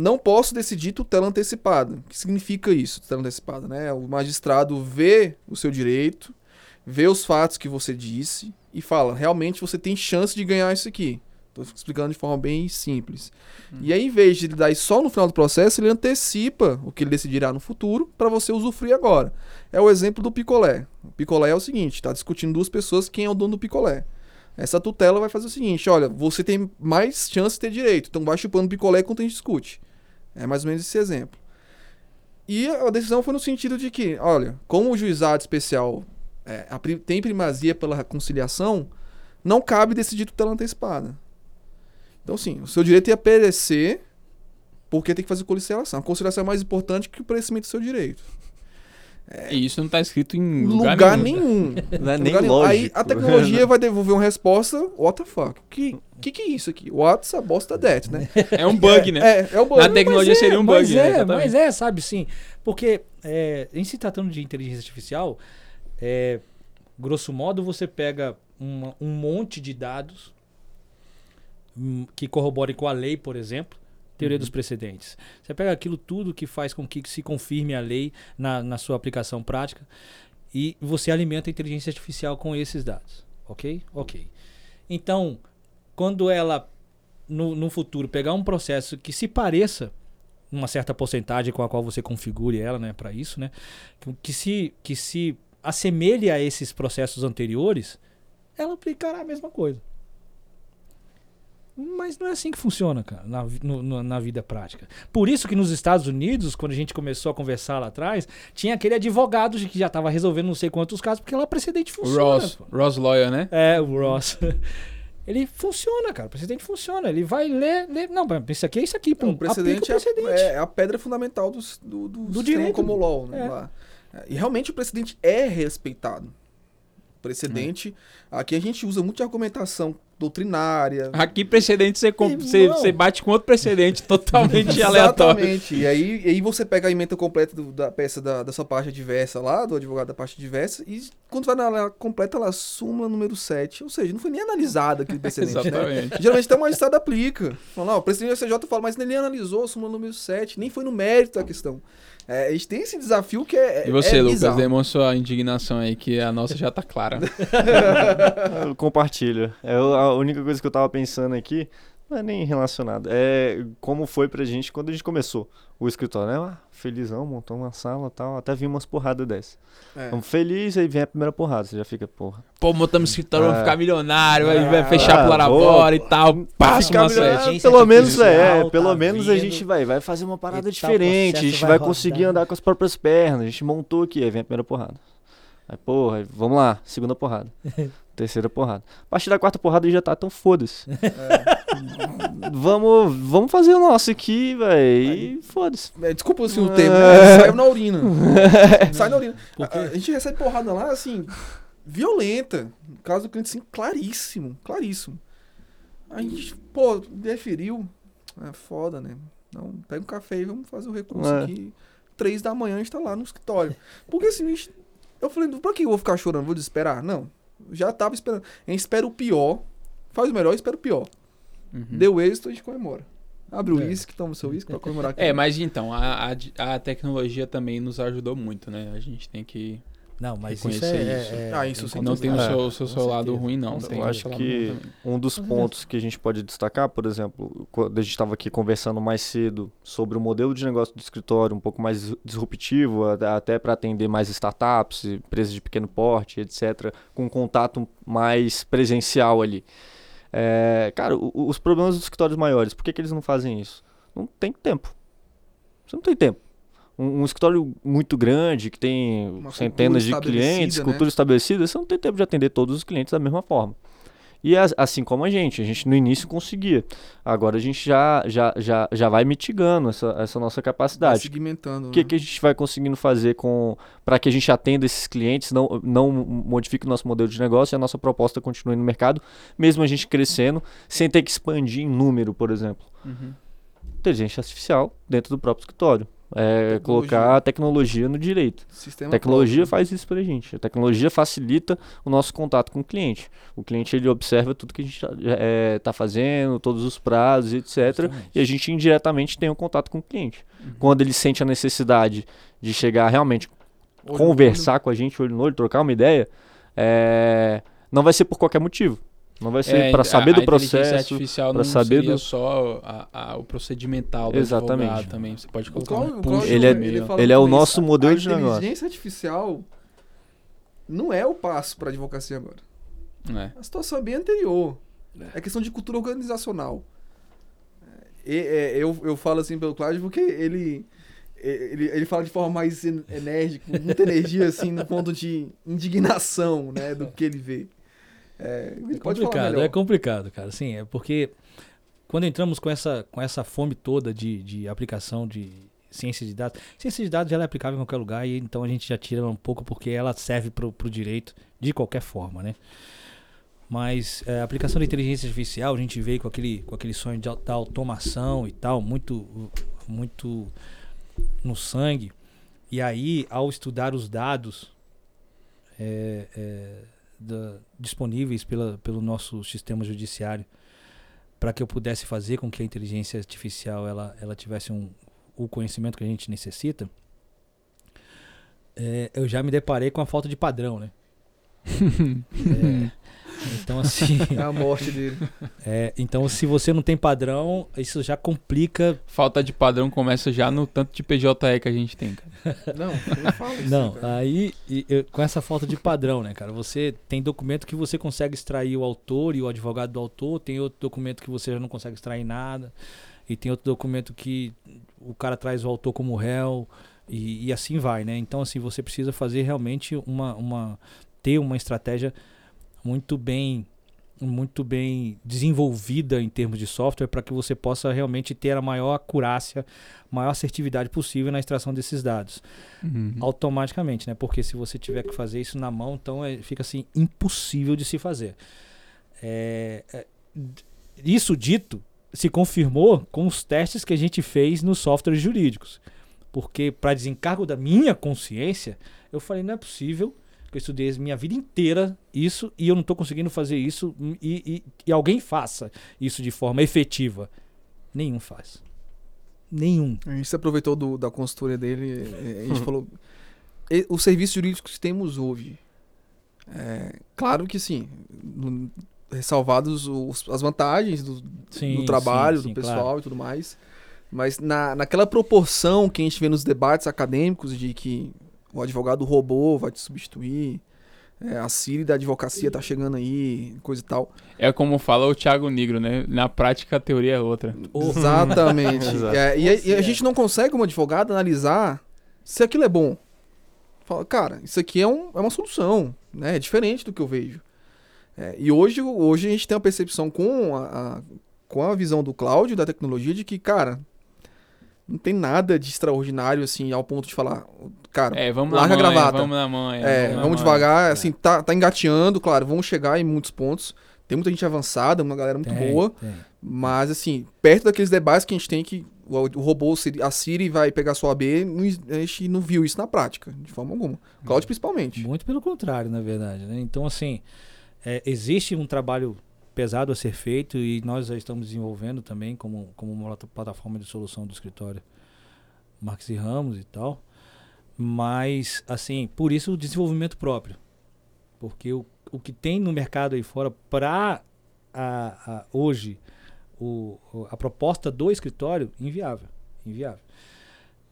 não posso decidir tutela antecipada. O que significa isso, tutela antecipada? Né? O magistrado vê o seu direito, vê os fatos que você disse e fala, realmente você tem chance de ganhar isso aqui. Estou explicando de forma bem simples. E aí, em vez de ele dar isso só no final do processo, ele antecipa o que ele decidirá no futuro para você usufruir agora. É o exemplo do picolé. O picolé é o seguinte: está discutindo duas pessoas quem é o dono do picolé. Essa tutela vai fazer o seguinte: olha, você tem mais chance de ter direito, então vai chupando picolé enquanto a gente discute. É mais ou menos esse exemplo. E a decisão foi no sentido de que, olha, como o juizado especial é, tem primazia pela conciliação, não cabe decidir tutela antecipada. Então, sim, o seu direito é perecer porque tem que fazer conciliação. A conciliação é mais importante que o perecimento do seu direito. E isso não tá escrito em Lugar, lugar, nenhum. Não é nem Lugar nenhum. Aí lógico. a tecnologia vai devolver uma resposta, what the fuck? Que que, que é isso aqui? What's a bosta that, né? É um bug, né? É, é o bug. Na tecnologia Mas é, seria um bug, mas né? é, mas é, sabe, sim. Porque é, em se tratando de inteligência artificial, é, grosso modo, você pega uma- um monte de dados hum, que corroborem com a lei, por exemplo, teoria Uhum. dos precedentes. Você pega aquilo tudo que faz com que se confirme a lei na, na sua aplicação prática e você alimenta a inteligência artificial com esses dados. Ok? Ok. Então, quando ela, no, no futuro, pegar um processo que se pareça uma certa porcentagem com a qual você configure ela, né, para isso, né, que, se que se assemelhe a esses processos anteriores, ela aplicará a mesma coisa. Mas não é assim que funciona, cara, na, no- na vida prática. Por isso que nos Estados Unidos, quando a gente começou a conversar lá atrás, tinha aquele advogado que já estava resolvendo não sei quantos casos, porque lá precedente O funciona. Ross, pô. Ross Lawyer, né? É, o Ross. Ele funciona, cara. O precedente funciona. Ele vai ler, ler. Não, isso aqui é isso aqui. Não, o precedente, o precedente. É, é a pedra fundamental dos- do, do, Do sistema direito. como law, né? É. lá. E realmente o precedente é respeitado. Precedente, aqui a gente usa muita argumentação doutrinária. Aqui, precedente, você, você, você bate com outro precedente totalmente aleatório. Exatamente. E aí, e aí você pega a emenda completa do- da peça da, da sua parte adversa lá, do advogado da parte adversa, e quando vai na completa, ela súmula número 7. Ou seja, não foi nem analisado aquele precedente, né? Exatamente. Geralmente até o magistrado aplica. Fala, ó, o presidente do STJ fala, mas ele nem analisou a súmula número 7, nem foi no mérito da questão. É, a gente tem esse desafio que é. E você, é Lucas, bizarro. demonstra sua indignação aí, que a nossa já tá clara. Eu compartilho. É a única coisa que eu tava pensando aqui, não é nem relacionado, é como foi pra gente quando a gente começou o escritório, né? Ah, felizão, montou uma sala e tal, até vi umas porradas dessas. É. Vamos feliz, aí vem a primeira porrada, você já fica, porra. Pô, montamos escritório, vamos Ah. ficar milionário, vai, vai fechar Ah, pro Larabora e tal. Passa uma milionário, pelo menos é, pelo tá menos a vindo, gente vai, vai fazer uma parada e tal diferente, a gente vai vai conseguir andar com as próprias pernas, a gente montou aqui, aí vem a primeira porrada. Aí, porra, vamos lá, segunda porrada. Terceira porrada. A partir da quarta porrada já tá tão foda-se. vamos, vamos fazer o nosso aqui, velho. E foda-se. É, desculpa assim, o É. termo, né? Saiu na urina. Sai na urina. Por A, quê? a gente recebe porrada lá, assim, violenta. No caso do cliente, assim, claríssimo. Claríssimo. A gente, pô, deferiu. É foda, né? Não, pega um café e vamos fazer o recurso É. aqui. Três da manhã a gente tá lá no escritório. Porque assim, a gente, eu falei, pra que eu vou ficar chorando? Vou desesperar? Não. Já tava esperando. A gente espera o pior, faz o melhor e espera o pior. Uhum. Deu êxito, a gente comemora. Abre o É. uísque, toma o seu uísque pra comemorar. É, mas então, a, a, a tecnologia também nos ajudou muito, né? A gente tem que. Não, mas isso é, isso. é- é- Ah, isso tem sem Não tem o É, seu, o seu, seu lado ruim, não. Eu acho que um dos pontos que a gente pode destacar, por exemplo, quando a gente estava aqui conversando mais cedo sobre o modelo de negócio do escritório um pouco mais disruptivo, até para atender mais startups, empresas de pequeno porte, etc., com um contato mais presencial ali. É, cara, os problemas dos escritórios maiores, por que, que eles não fazem isso? Não tem tempo. Você não tem tempo. Um, um escritório muito grande, que tem Uma centenas de clientes, né? cultura estabelecida, você não tem tempo de atender todos os clientes da mesma forma. E as- assim como a gente, a gente no início conseguia. Agora a gente já, já, já, já vai mitigando essa, essa nossa Vai capacidade. segmentando. O que, né? que a gente vai conseguindo fazer com para que a gente atenda esses clientes, não, não modifique o nosso modelo de negócio e a nossa proposta continue no mercado, mesmo a gente crescendo, sem ter que expandir em número, por exemplo. Uhum. Inteligência artificial dentro do próprio escritório. É, Tecnologia. colocar a tecnologia no direito. Sistema A tecnologia próprio. faz isso pra gente. A tecnologia facilita o nosso contato com o cliente. O cliente ele observa tudo que a gente está fazendo, todos os prazos, etc. Justamente. E a gente indiretamente tem um contato com o cliente. Quando ele sente a necessidade de chegar realmente Olho conversar com a gente olho no olho, trocar uma ideia, é, não vai ser por qualquer motivo. Não vai ser É, para a- saber a do inteligência processo. artificial pra não saber seria do- só a- a- o procedimental do Exatamente. advogado também. Você pode O colocar Cláudio- um Ele é- fala ele é o nosso modelo a de negócio. inteligência artificial não é o passo para advocacia agora. É. A situação é bem anterior. É questão de cultura organizacional. E- é, eu, eu falo assim pelo Cláudio porque ele, ele, ele fala de forma mais en- enérgica, com muita energia, assim, no ponto de indignação, né, do que ele vê. É, É complicado, é complicado, cara. Sim, é porque quando entramos com essa, com essa fome toda de, de aplicação de ciência de dados, ciência de dados ela é aplicável em qualquer lugar e então a gente já tira um pouco porque ela serve para o direito de qualquer forma, né? Mas é, a aplicação da inteligência artificial, a gente veio com aquele, com aquele sonho de, da automação e tal, muito, muito no sangue. E aí, ao estudar os dados é, é, da- disponíveis pela, pelo nosso sistema judiciário, para que eu pudesse fazer com que a inteligência artificial ela, ela tivesse um, o conhecimento que a gente necessita, é, eu já me deparei com a falta de padrão, né? É, então assim, É a morte dele. é, então se você não tem padrão, isso já complica Falta de padrão começa já no tanto de PJE que a gente tem, cara. Não, não fala isso. Não, cara. aí e- eu- com essa falta de padrão, né, cara? Você tem documento que você consegue extrair o autor e o advogado do autor, tem outro documento que você já não consegue extrair nada, e tem outro documento que o cara traz o autor como réu, e, e assim vai, né? Então, assim, você precisa fazer realmente uma, uma ter uma estratégia muito bem muito bem desenvolvida em termos de software para que você possa realmente ter a maior acurácia, maior assertividade possível na extração desses dados Uhum. automaticamente, né? Porque se você tiver que fazer isso na mão, então é- fica assim impossível de se fazer. É, é, isso dito, se confirmou com os testes que a gente fez nos softwares jurídicos. Porque, para desencargo da minha consciência, eu falei: não é possível que eu estudei minha vida inteira isso e eu não estou conseguindo fazer isso e, e- e alguém faça isso de forma efetiva. Nenhum faz. Nenhum. A gente se aproveitou do- da consultoria dele. eh, A gente falou. "E- Os serviços jurídicos que temos hoje. É, claro que sim. no- ressalvados os- as vantagens do, Sim, do trabalho, sim, sim, do pessoal claro. e tudo mais. Mas na, naquela proporção que a gente vê nos debates acadêmicos de que o advogado robô vai te substituir, é, a Siri da advocacia tá chegando aí, coisa e tal. É como fala o Thiago Negro, né? Na prática a teoria é outra. Exatamente. É, e, a- e a gente não consegue, como advogado, analisar se aquilo é bom. Fala, cara, isso aqui é, um- é uma solução, né? É diferente do que eu vejo. É, e hoje, hoje a gente tem a percepção com a, a- com a visão do Cláudio, da tecnologia, de que, cara, não tem nada de extraordinário, assim, ao ponto de falar, cara, É, vamos Larga na a gravata. vamos na manha. é, vamos manha. devagar, assim, tá, tá engateando, claro, vamos chegar em muitos pontos. Tem muita gente avançada, uma galera muito Tem, boa. tem. Mas, assim, perto daqueles debates que a gente tem que o, o robô, Siri- a Siri vai pegar sua AB, a gente não viu isso na prática, de forma alguma. Cloud principalmente. Muito pelo contrário, na verdade. né? Então, assim, é, existe um trabalho pesado a ser feito e nós já estamos desenvolvendo também como, como uma plata- plataforma de solução do escritório Marques e Ramos e tal. Mas, assim, por isso o desenvolvimento próprio. Porque o, o que tem no mercado aí fora para hoje o- a proposta do escritório, inviável. Inviável.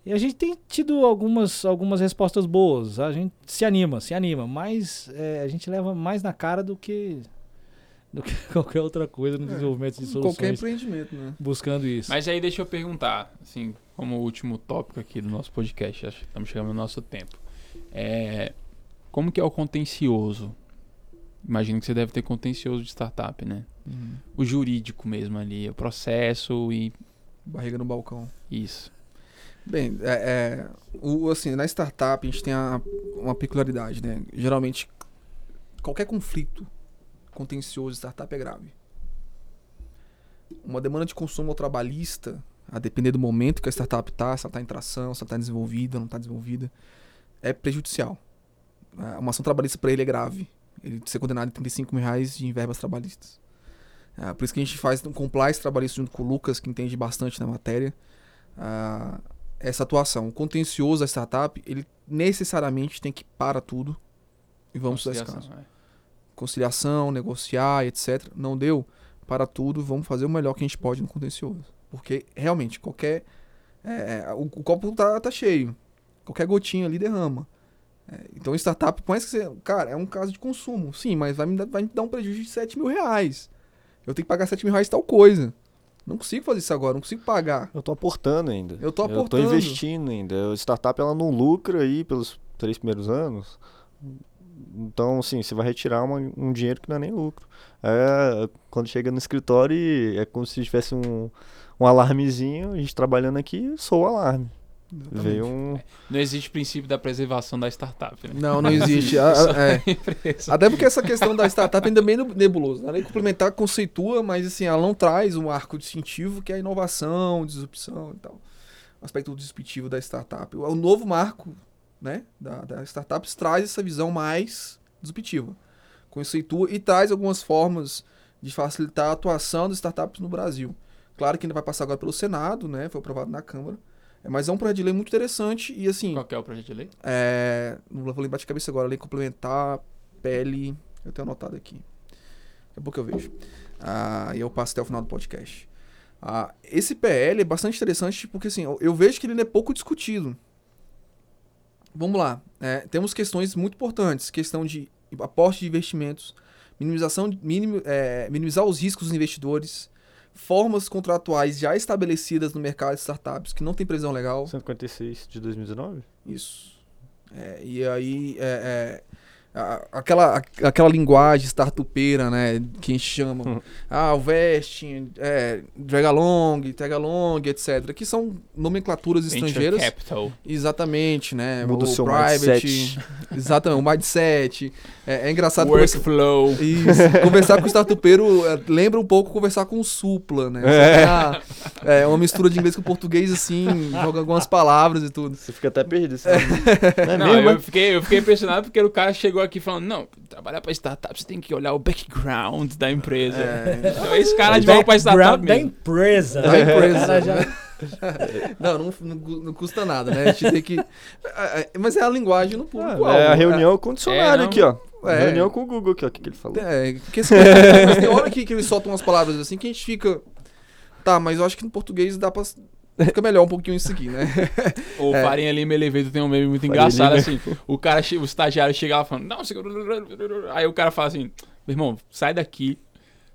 E a gente tem tido algumas, algumas respostas boas. A gente se anima, se anima, mas é, a gente leva mais na cara do que, do que qualquer outra coisa no É, desenvolvimento de Qualquer soluções empreendimento, né? buscando isso. Mas aí deixa eu perguntar, assim, como último tópico aqui do nosso podcast, acho que estamos chegando no nosso tempo. É, como que é o contencioso? Imagino que você deve ter contencioso de startup, né? O jurídico mesmo ali, o processo e Barriga no balcão. isso. Bem, é, é, o, assim, na startup a gente tem a- uma peculiaridade, né? Geralmente, qualquer conflito contencioso de startup é grave. Uma demanda de consumo trabalhista, a depender do momento que a startup está, se ela está em tração, se ela está desenvolvida, não está desenvolvida, é prejudicial. É, Uma ação trabalhista para ele é grave. Ele ser condenado a 35 mil reais de verbas trabalhistas. É, por isso que a gente faz um compliance trabalhista junto com o Lucas, que entende bastante na matéria. Ah, essa atuação. O contencioso da startup, ele necessariamente tem que parar tudo e vamos estudar esse caso. É. Conciliação, negociar, etc. Não deu? Para tudo, vamos fazer o melhor que a gente pode no contencioso. Porque realmente, qualquer. é, é, o, o copo tá, tá cheio. Qualquer gotinha ali derrama. É, então, startup, por mais que você. Cara, é um caso de consumo. Sim, mas vai me, dar, vai me dar um prejuízo de 7 mil reais. Eu tenho que pagar 7 mil reais tal coisa. Não consigo fazer isso agora, não consigo pagar. Eu tô aportando ainda. Eu tô Eu tô aportando. investindo ainda. A startup ela não lucra aí pelos três primeiros anos. Então, assim, você vai retirar uma- um dinheiro que não é nem lucro. É, quando chega no escritório, é como se tivesse um, um alarmezinho, a gente trabalhando aqui, soa o alarme. Veio um. Não existe princípio da preservação da startup, né? Não, não existe. A- Só a- é. Até porque essa questão da startup ainda é bem nebulosa. A lei complementar conceitua, mas assim, ela não traz um arco distintivo que é a inovação, disrupção e tal. O aspecto disruptivo da startup. O novo marco né, da, da startups traz essa visão mais disruptiva. Conceitua e traz algumas formas de facilitar a atuação das startups no Brasil. Claro que ainda vai passar agora pelo Senado, né? Foi aprovado na Câmara. Mas é um projeto de lei muito interessante e assim. Qual que é o projeto de lei? É, não vou lembrar de cabeça agora. Lei complementar, PL. Eu tenho anotado aqui. Daqui a pouco eu vejo. Ah, e eu passo até o final do podcast. Ah, esse PL é bastante interessante porque assim, eu, eu vejo que ele é pouco discutido. Vamos lá. É, temos questões muito importantes. Questão de aporte de investimentos, minimização, minim, é, minimizar os riscos dos investidores, formas contratuais já estabelecidas no mercado de startups que não tem previsão legal. 156 de 2019? Isso. É, e aí, é, é, aquela, aquela linguagem startupeira, né? Que a gente chama. Uhum. Ah, o vesting, é, dragalong, tagalong, etc. Que são nomenclaturas Venture estrangeiras. Capital. Exatamente, né? Muda o seu private. mindset. Exatamente, o mindset. É, é engraçado conversar, Workflow. isso, conversar com o startupeiro é, lembra um pouco conversar com o supla, né? É. é uma mistura de inglês com português, assim, joga algumas palavras e tudo. Você fica até perdido. Assim, não é Não, eu é? fiquei, eu fiquei impressionado porque o cara chegou aqui falando, não, trabalhar pra startup você tem que olhar o background da empresa. É. Então, esse cara de volta pra startup Background da mesmo. empresa. Da né? empresa. Já- Não, não, não, não custa nada, né? A gente tem que. é, é, Mas é a linguagem no público. Ah, é a reunião com o dicionário É, aqui, ó. É. Reunião com o Google aqui, ó. O que, que ele falou? É, porque assim, mas tem hora que, que eles soltam umas palavras assim que a gente fica. Tá, mas eu acho que no português dá pra. Fica melhor um pouquinho isso aqui, né? O É. Farinha Lima Elevator tem um meme muito Farinha engraçado, Lima. assim. O cara, o estagiário chega lá falando, não. Aí o cara fala assim, meu irmão, sai daqui.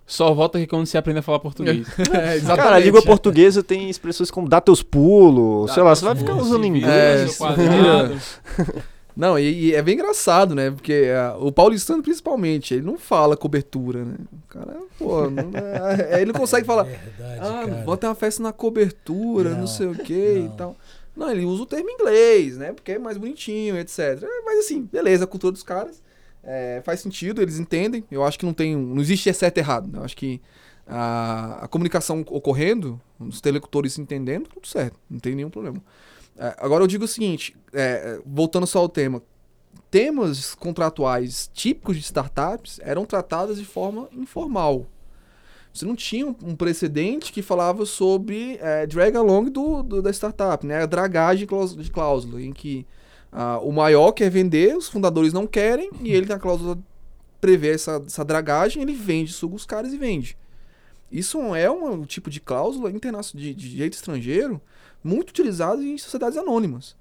Só volta aqui quando você aprender a falar português. É, exatamente. Cara, a língua portuguesa tem expressões como dá teus pulos, sei lá, você vai ficar usando inglês. É. Não, e, e é bem engraçado, né? Porque ah, o paulistano, principalmente, ele não fala cobertura, né? O cara, pô, não, é, ele não consegue falar. Verdade, Ah, cara. bota uma festa na cobertura, não, Não, sei o que e não. tal. Não, ele usa o termo inglês, né? Porque é mais bonitinho, etc. É, Mas assim, beleza, a cultura dos caras. é, faz sentido, eles entendem. Eu acho que não tem. Não existe certo e errado. Eu acho que a, a comunicação ocorrendo, os telecutores se entendendo, tudo certo. Não tem nenhum problema. É, agora eu digo o seguinte, é, voltando só ao tema. Temas contratuais típicos de startups eram tratados de forma informal. Você não tinha um, precedente que falava sobre é, drag along do, do- da startup, né? A dragagem de cláusula, em que ah, o maior quer vender, os fundadores não querem, e ele na cláusula prevê essa, essa dragagem, ele vende, suga os caras e vende. Isso é um, um tipo de cláusula internacional de, de direito estrangeiro muito utilizado em sociedades anônimas.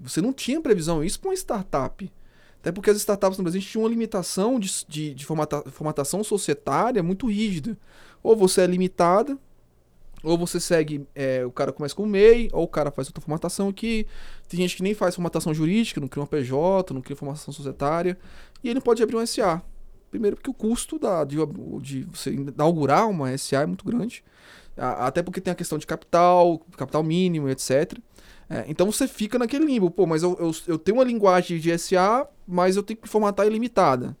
Você não tinha previsão isso para uma startup. Até porque as startups no Brasil tinham uma limitação de, de, de formata- formatação societária muito rígida. Ou você é limitada, ou você segue, é, o cara começa com MEI, ou o cara faz outra formatação aqui. Tem gente que nem faz formatação jurídica, não cria uma PJ, não cria formação societária. E ele não pode abrir um SA. Primeiro porque o custo da, de, de você inaugurar uma SA é muito grande. Até porque tem a questão de capital, capital mínimo, etc. É, então você fica naquele limbo. Pô, mas eu, eu, eu tenho uma linguagem de SA, mas eu tenho que formatar ilimitada.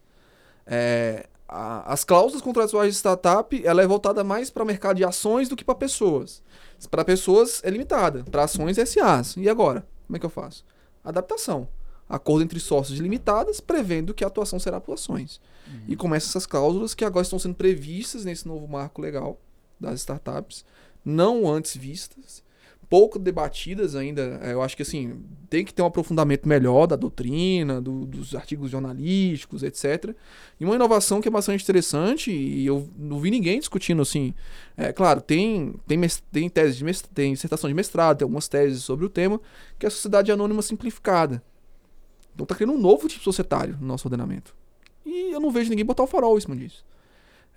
É, a- as cláusulas contratuais de startup ela é voltada mais para mercado de ações do que para pessoas. Para pessoas é limitada, para ações é SAs. E agora? Como é que eu faço? Adaptação. Acordo entre sócios limitadas, prevendo que a atuação será por ações. E começa essas cláusulas que agora estão sendo previstas nesse novo marco legal das startups, não antes vistas, pouco debatidas ainda. É, Eu acho que assim, tem que ter um aprofundamento melhor da doutrina, do- dos artigos jornalísticos, etc. E uma inovação que é bastante interessante, e eu não vi ninguém discutindo assim. É claro, tem, tem, tem tese de mestrado, tem dissertação de mestrado, tem algumas teses sobre o tema, que é a sociedade anônima simplificada. Então tá criando um novo tipo societário no nosso ordenamento. E eu não vejo ninguém botar o farol em cima disso.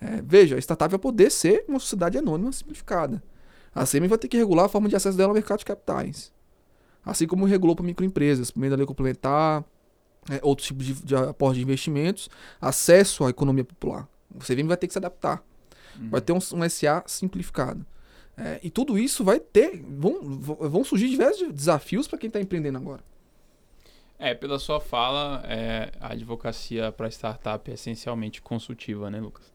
É, veja, a startup vai poder ser uma sociedade anônima simplificada. A SEMI vai ter que regular a forma de acesso dela ao mercado de capitais. Assim como regulou para microempresas, por meio da lei complementar, é, outros tipos de, de aporte de investimentos, acesso à economia popular. O CVM vai ter que se adaptar. Vai ter um, um SA simplificado. É, e tudo isso vai ter. Vão, vão vão surgir diversos desafios para quem está empreendendo agora. É, pela sua fala, é, a advocacia para startup é essencialmente consultiva, né, Lucas?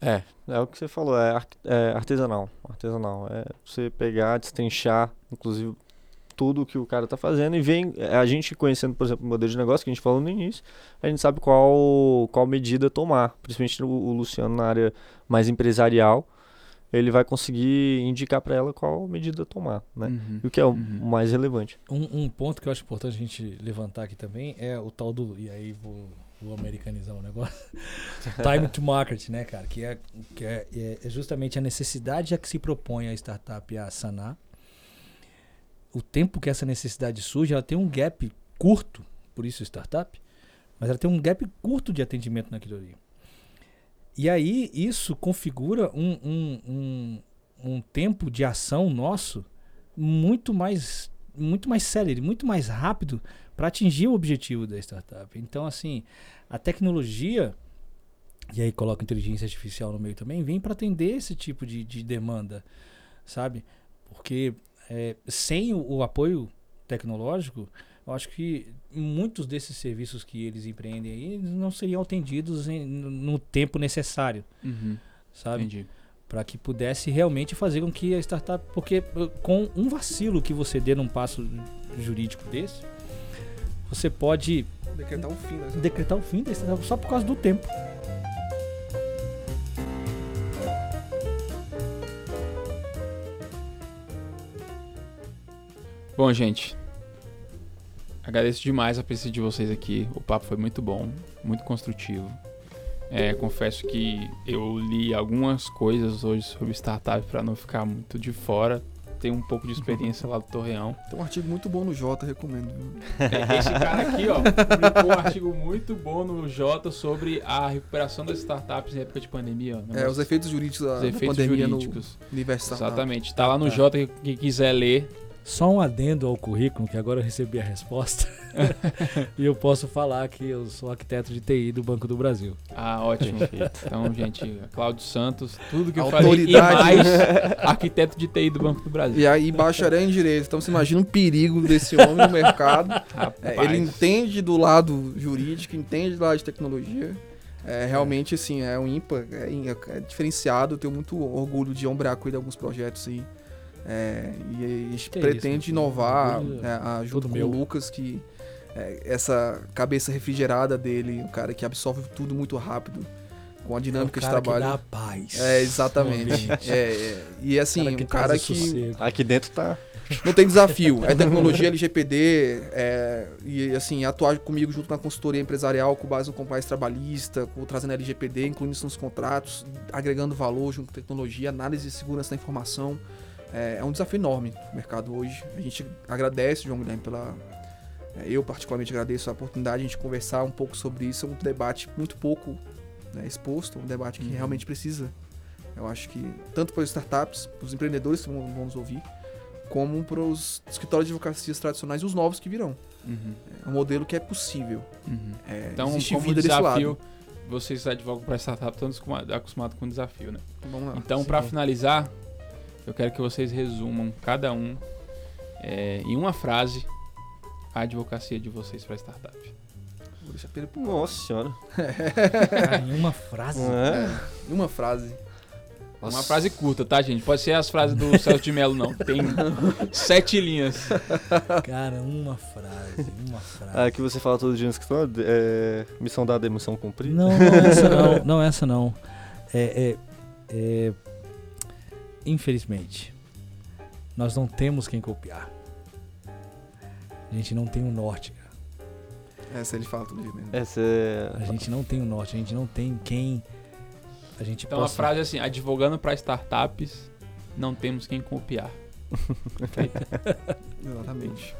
É, é o que você falou, é, ar- é artesanal. Artesanal. É você pegar, destrinchar, inclusive, tudo que o cara tá fazendo e vem. é, A gente conhecendo, por exemplo, o modelo de negócio que a gente falou no início, a gente sabe qual, qual medida tomar. Principalmente o, o Luciano na área mais empresarial, ele vai conseguir indicar para ela qual medida tomar, né? Uhum. E o que é o Uhum. mais relevante. Um, um ponto que eu acho importante a gente levantar aqui também é o tal do. E aí vou, vou americanizar o negócio. Time to market, né, cara? Que, é, que é, é- é justamente a necessidade a que se propõe a startup a sanar. O tempo que essa necessidade surge, ela tem um gap curto, por isso startup, mas ela tem um gap curto de atendimento naquilo ali. E aí isso configura um, um, um, um tempo de ação nosso muito mais muito mais célere, muito mais rápido para atingir o objetivo da startup. Então, assim, a tecnologia, e aí coloca inteligência artificial no meio também, vem para atender esse tipo de, de demanda, sabe? Porque é, sem o, o apoio tecnológico, eu acho que muitos desses serviços que eles empreendem aí não seriam atendidos em- no tempo necessário, Uhum. sabe? Para que pudesse realmente fazer com que a startup. Porque com um vacilo que você dê num passo jurídico desse, você pode Decretar um fim, né? decretar o fim da startup só por causa do tempo. Bom, gente. Agradeço demais a presença de vocês aqui. O papo foi muito bom, muito construtivo. É, confesso que eu li algumas coisas hoje sobre startup para não ficar muito de fora. Tenho um pouco de experiência lá do Torreão. Tem um artigo muito bom no Jota, recomendo. É, Esse cara aqui, ó, publicou um artigo muito bom no Jota sobre a recuperação das startups em época de pandemia. ó. É, os efeitos jurídicos da, Os efeitos pandemia jurídicos. no universo. Exatamente. Tá lá no Tá. Jota, quem quiser ler. Só um adendo ao currículo, que agora eu recebi a resposta. e eu posso falar que eu sou arquiteto de TI do Banco do Brasil. Ah, ótimo. Então, gente, Cláudio Santos, tudo que eu falei e Autoridade. mais arquiteto de TI do Banco do Brasil. E aí, bacharel em direito. Então você imagina o perigo desse homem no mercado. É, ele entende do lado jurídico, entende do lado de tecnologia. É, realmente, assim, é um ímpar, é, é diferenciado. Eu tenho muito orgulho de ombrear com ele alguns projetos aí. É, e a gente Que pretende isso, inovar orgulho é, a- junto todo com meu. o Lucas, que é, essa cabeça refrigerada dele, um cara que absorve tudo muito rápido, com a dinâmica É o de cara que trabalho. dá paz. É, exatamente. É, é. E assim, Cara que um cara que sossego. Aqui dentro tá. não tem desafio. É tecnologia LGPD é, e assim, atuar comigo junto na consultoria empresarial com base no compliance trabalhista, com, trazendo LGPD, incluindo isso nos contratos, agregando valor junto com tecnologia, análise de segurança da informação. É, é um desafio enorme no mercado hoje. A gente agradece, João Guilherme, pela. é, Eu, particularmente, agradeço a oportunidade de a gente conversar um pouco sobre isso. É um debate muito pouco né, exposto, um debate que Uhum. realmente precisa. Eu acho que, tanto para as startups, para os empreendedores que vão, vão nos ouvir, como para os escritórios de advocacias tradicionais e os novos que virão. Uhum, É um modelo que é possível. uhum. É, Então, existe como vida desse desafio, lado. vocês advogam para startup estão acostuma- acostumados com desafio, né? Vamos lá. Então, para finalizar, eu quero que vocês resumam cada um é, em uma frase a advocacia de vocês para startup. Vou deixar pra ele pro- Nossa senhora. Cara, em uma frase. É. Em uma frase. Uma frase curta, tá, gente? Pode ser as frases do Celso de Mello, não. Tem sete linhas. Cara, uma frase. Uma frase. Ah, que você fala todo dia no escritório, é, missão dada, missão cumprida. Não, não essa não. Não essa não. É, é, é, infelizmente, nós não temos quem copiar. A gente não tem um norte, cara. Essa ele fala todo dia mesmo. Essa é. A gente não tem um norte, a gente não tem quem a gente Então, a possa... frase é assim: advogando para startups, não temos quem copiar. Exatamente.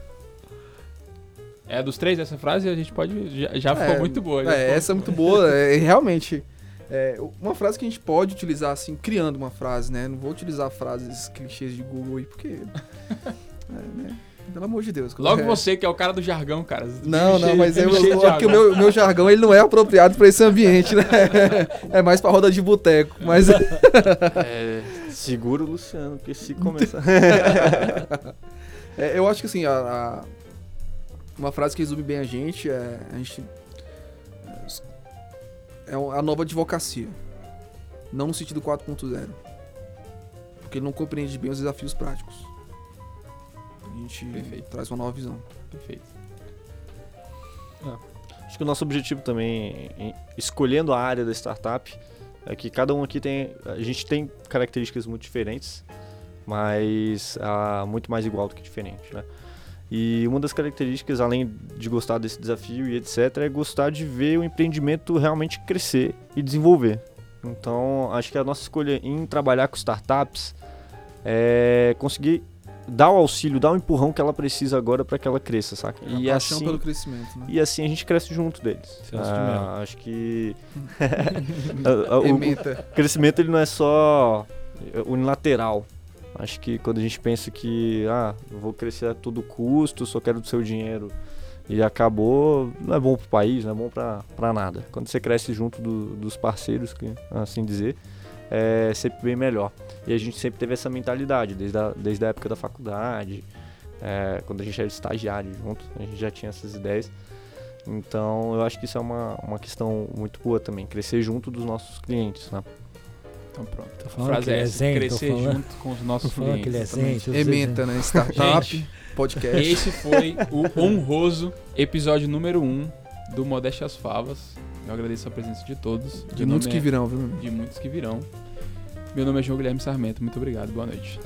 É dos três essa frase, a gente pode. Já, já ficou É, muito boa. É, ficou- essa é muito boa. É, realmente. É, uma frase que a gente pode utilizar, assim, criando uma frase, né? Não vou utilizar frases clichês de Google aí, porque. é, né? Pelo amor de Deus. Logo É. você, que é o cara do jargão, cara. Não, não, mas eu, eu, é porque o jargão. meu, meu jargão ele não é apropriado pra esse ambiente, né? É mais pra roda de boteco. Mas é segura o Luciano, porque se começar. é, eu acho que assim, a, a- uma frase que resume bem a gente é. A gente. É a nova advocacia. Não no sentido 4.0. Porque ele não compreende bem os desafios práticos. A gente Perfeito. traz uma nova visão. Perfeito. Acho que o nosso objetivo também, em- escolhendo a área da startup, é que cada um aqui tem. A gente tem características muito diferentes, mas ah, muito mais igual do que diferente, né? E uma das características, além de gostar desse desafio e etc., é gostar de ver o empreendimento realmente crescer e desenvolver. Então, acho que a nossa escolha em trabalhar com startups é conseguir dar o auxílio, dar o empurrão que ela precisa agora para que ela cresça, saca? É a E paixão assim, pelo crescimento, né? e assim a gente cresce junto deles. De Ah, acho que a- o Ementa. crescimento ele não é só unilateral. Acho que quando a gente pensa que ah, vou crescer a todo custo, só quero do seu dinheiro E acabou, não é bom pro país, não é bom pra nada. Quando você cresce junto do- dos parceiros, assim dizer, é sempre bem melhor. E a gente sempre teve essa mentalidade, desde a, desde a época da faculdade, é, quando a gente era estagiário junto, a gente já tinha essas ideias. Então eu acho que isso é uma, uma questão muito boa também, crescer junto dos nossos clientes, né? Então pronto. A falando frase é é essa, crescer falando- junto com os nossos falando que ele é clientes. Ementa, né? Startup, Gente, podcast. Esse foi o honroso episódio número 1 um do Modéstia às Favas. Eu agradeço a presença de todos. De Meu muitos que é- virão, viu? De muitos que virão. Meu nome é João Guilherme Sarmento. Muito obrigado. Boa noite.